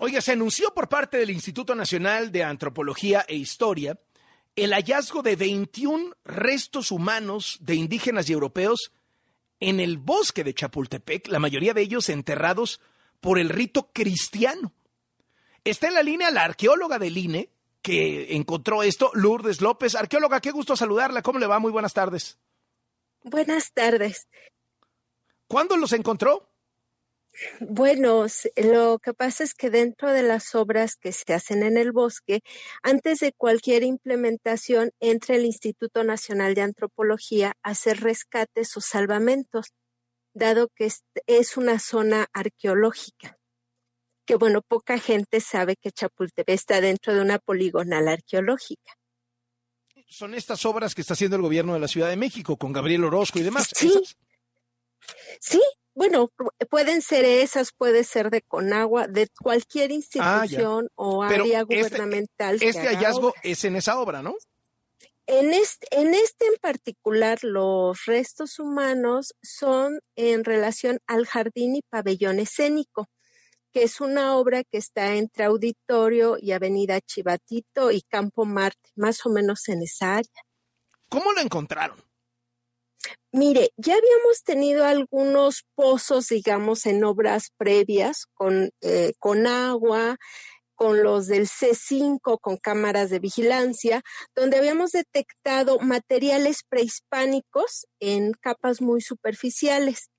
Oiga, se anunció por parte del Instituto Nacional de Antropología e Historia el hallazgo de 21 restos humanos de indígenas y europeos en el bosque de Chapultepec, la mayoría de ellos enterrados por el rito cristiano. Está en la línea la arqueóloga del INE que encontró esto, Lourdes López. Arqueóloga, qué gusto saludarla. ¿Cómo le va? Muy buenas tardes. Buenas tardes. ¿Cuándo los encontró? Bueno, lo que pasa es que dentro de las obras que se hacen en el bosque, antes de cualquier implementación, entra el Instituto Nacional de Antropología a hacer rescates o salvamentos, dado que es una zona arqueológica. Que bueno, poca gente sabe que Chapultepec está dentro de una poligonal arqueológica. Son estas obras que está haciendo el gobierno de la Ciudad de México con Gabriel Orozco y demás. Sí, sí bueno, pueden ser esas, puede ser de Conagua, de cualquier ah, institución o área este, gubernamental. Este, hallazgo es en esa obra, ¿no? En este, en este en particular, los restos humanos son en relación al jardín y pabellón escénico, que es una obra que está entre Auditorio y Avenida Chivatito y Campo Marte, más o menos en esa área. ¿Cómo lo encontraron? Mire, ya habíamos tenido algunos pozos, digamos, en obras previas con, eh, con agua, con los del C5, con cámaras de vigilancia, donde habíamos detectado materiales prehispánicos en capas muy superficiales.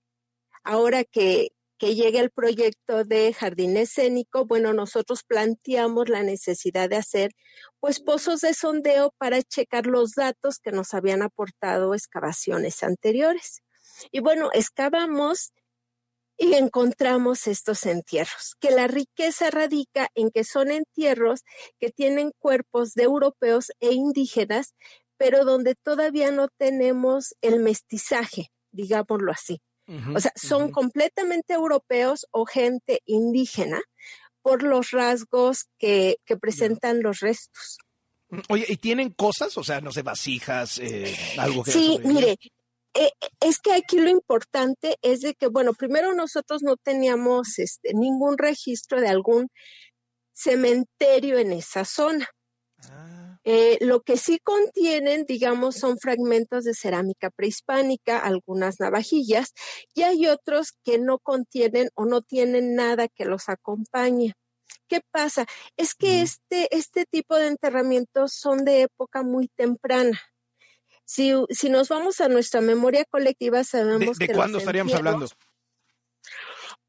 Ahora que, que llegue el proyecto de jardín escénico, bueno, nosotros planteamos la necesidad de hacer pues pozos de sondeo para checar los datos que nos habían aportado excavaciones anteriores. Y bueno, excavamos y encontramos estos entierros, que la riqueza radica en que son entierros que tienen cuerpos de europeos e indígenas, pero donde todavía no tenemos el mestizaje, digámoslo así. O sea, son completamente europeos o gente indígena, por los rasgos que, presentan los restos. Mm, oye, ¿y tienen cosas? O sea, no sé, vasijas, eh, algo que... Sí, mire, eh, es que aquí lo importante es de que, bueno, primero nosotros no teníamos este, ningún registro de algún cementerio en esa zona. Eh, lo que sí contienen, digamos, son fragmentos de cerámica prehispánica, algunas navajillas, y hay otros que no contienen o no tienen nada que los acompañe. ¿Qué pasa? Es que este, este tipo de enterramientos son de época muy temprana. Si, si nos vamos a nuestra memoria colectiva, sabemos ¿De, de cuándo estaríamos hablando?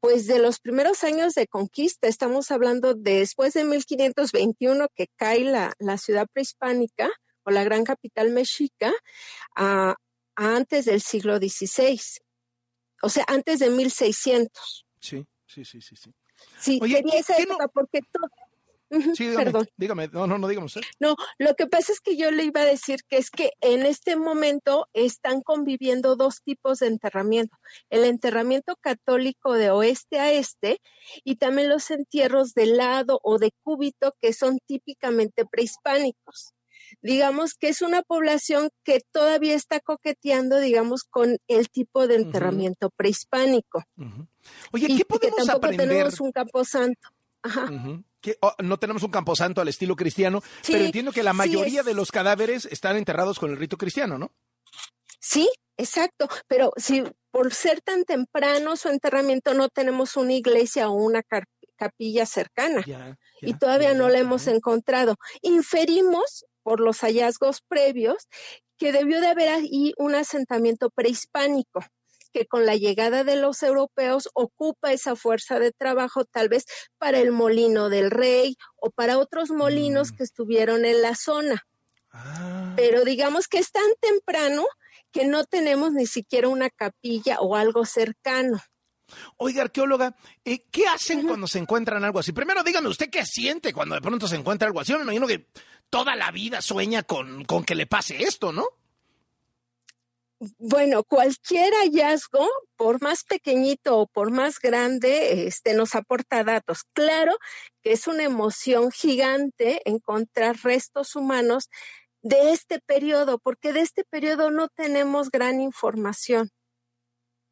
Pues de los primeros años de conquista, estamos hablando de después de 1521 que cae la, la ciudad prehispánica o la gran capital mexica, a, antes del siglo XVI, o sea, antes de 1600. Sí, sí, sí, sí. Sí, sí sería esa época porque todo Sí, dígame, Perdón. dígame, no, no, no, dígame usted. No, lo que pasa es que yo le iba a decir que es que en este momento están conviviendo dos tipos de enterramiento. El enterramiento católico de oeste a este y también los entierros de lado o de cúbito que son típicamente prehispánicos. Digamos que es una población que todavía está coqueteando, digamos, con el tipo de enterramiento prehispánico. Oye, ¿qué podemos que tampoco tenemos un camposanto. Ajá. Oh, no tenemos un camposanto al estilo cristiano, pero entiendo que la mayoría de los cadáveres están enterrados con el rito cristiano, ¿no? Sí, exacto, pero si por ser tan temprano su enterramiento no tenemos una iglesia o una capilla cercana y todavía no la hemos encontrado. Inferimos por los hallazgos previos que debió de haber ahí un asentamiento prehispánico que con la llegada de los europeos ocupa esa fuerza de trabajo tal vez para el molino del rey o para otros molinos mm. que estuvieron en la zona. Ah. Pero digamos que es tan temprano que no tenemos ni siquiera una capilla o algo cercano. Oiga, arqueóloga, eh, ¿qué hacen cuando se encuentran algo así? Primero, dígame usted qué siente cuando de pronto se encuentra algo así. Yo me imagino que toda la vida sueña con, con que le pase esto, ¿no? Bueno, cualquier hallazgo, por más pequeñito o por más grande, este, nos aporta datos. Claro que es una emoción gigante encontrar restos humanos de este periodo, porque de este periodo no tenemos gran información.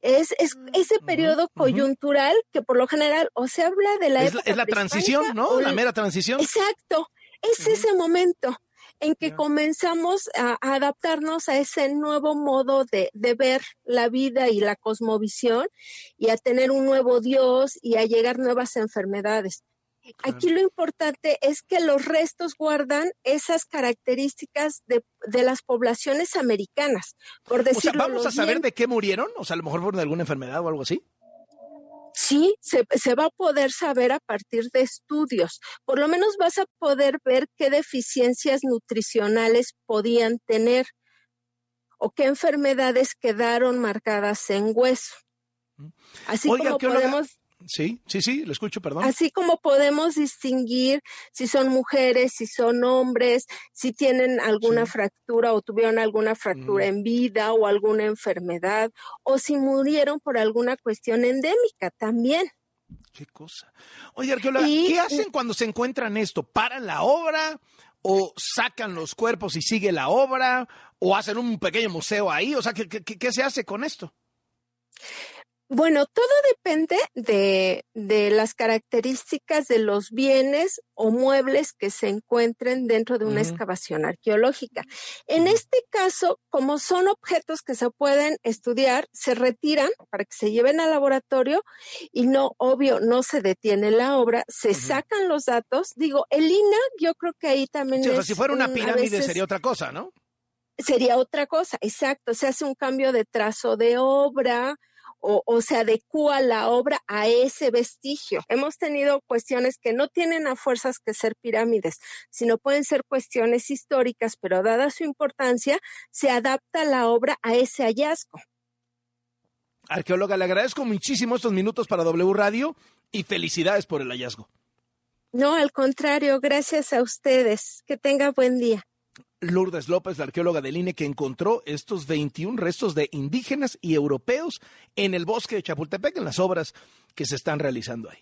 Es, es ese periodo coyuntural que por lo general o se habla de la es, Es la transición, ¿no? La mera transición. Exacto, es ese momento en que comenzamos a, adaptarnos a ese nuevo modo de, de, ver la vida y la cosmovisión y a tener un nuevo Dios y a llegar nuevas enfermedades. Aquí lo importante es que los restos guardan esas características de, de las poblaciones americanas, por decirlo. O ¿vamos a saber de qué murieron? O sea, a lo mejor por alguna enfermedad o algo así. Sí, se, se, va a poder saber a partir de estudios. Por lo menos vas a poder ver qué deficiencias nutricionales podían tener o qué enfermedades quedaron marcadas en hueso. Así como podemos... Sí, sí, sí, lo escucho, perdón. Así como podemos distinguir si son mujeres, si son hombres, si tienen alguna fractura o tuvieron alguna fractura en vida o alguna enfermedad, o si murieron por alguna cuestión endémica también. Qué cosa. Oye, arqueóloga, ¿qué hacen cuando se encuentran esto? ¿Paran la obra? ¿O sacan los cuerpos y sigue la obra? ¿O hacen un pequeño museo ahí? O sea, ¿qué, qué, qué se hace con esto? Bueno, todo depende de, de, las características de los bienes o muebles que se encuentren dentro de una excavación arqueológica. En este caso, como son objetos que se pueden estudiar, se retiran para que se lleven al laboratorio y no, obvio, no se detiene la obra, se sacan los datos. Digo, el INA, yo creo que ahí también. Sí, o sea, si fuera una pirámide sería otra cosa, ¿no? Sería otra cosa, exacto. Se hace un cambio de trazo de obra, o, se adecua la obra a ese vestigio. Hemos tenido cuestiones que no tienen a fuerzas que ser pirámides, sino pueden ser cuestiones históricas, pero dada su importancia, se adapta la obra a ese hallazgo. Arqueóloga, le agradezco muchísimo estos minutos para W Radio y felicidades por el hallazgo. No, al contrario, gracias a ustedes. Que tenga buen día. Lourdes López, la arqueóloga del INE, que encontró estos 21 restos de indígenas y europeos en el bosque de Chapultepec, en las obras que se están realizando ahí.